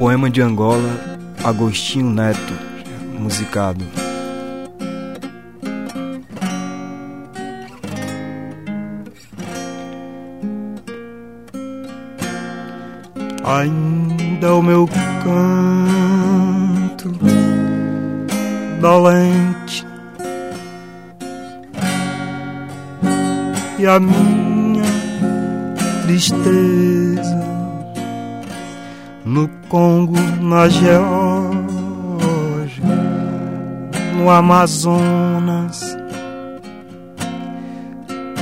Poema de Angola, Agostinho Neto, musicado. Ainda o meu canto dolente e a minha tristeza no Congo, na Geórgia, no Amazonas,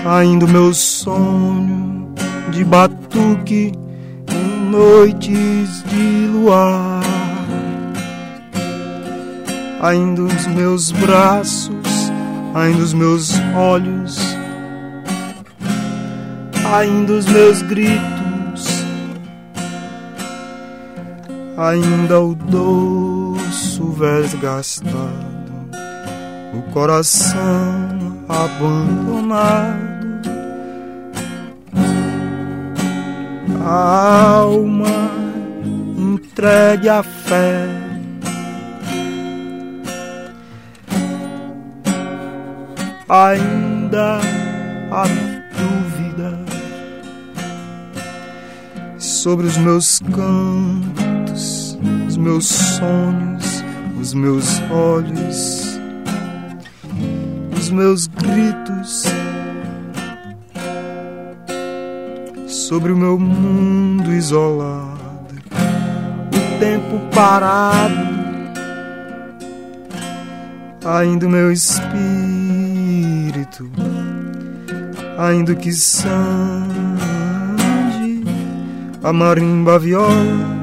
ainda o meu sonho de batuque em noites de luar, ainda os meus braços, ainda os meus olhos, ainda os meus gritos ainda o doço desgastado, o coração abandonado, a alma entregue à fé. Ainda a dúvida sobre os meus cantos os meus sonhos, os meus olhos, os meus gritos sobre o meu mundo isolado, o tempo parado, ainda o meu espírito, ainda que sangue, a marimba viola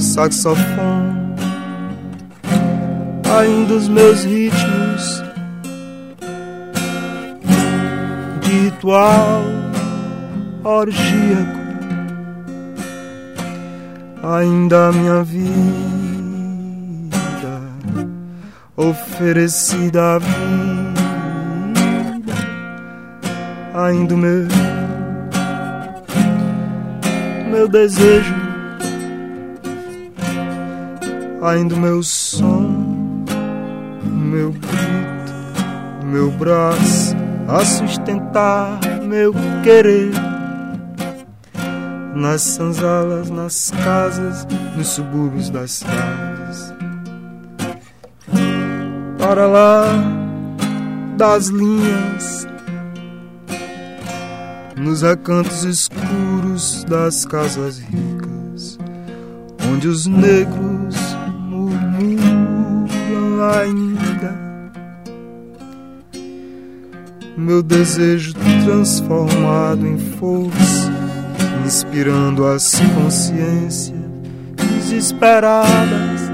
saxofone, ainda os meus ritmos de ritual orgíaco, ainda a minha vida oferecida à vida, ainda o meu meu desejo ainda o meu som, meu grito, meu braço a sustentar meu querer. Nas sanzalas, nas casas, nos subúrbios das cidades. Para lá das linhas, nos recantos escuros das casas ricas, onde os negros ainda. Meu desejo transformado em força, inspirando as consciências desesperadas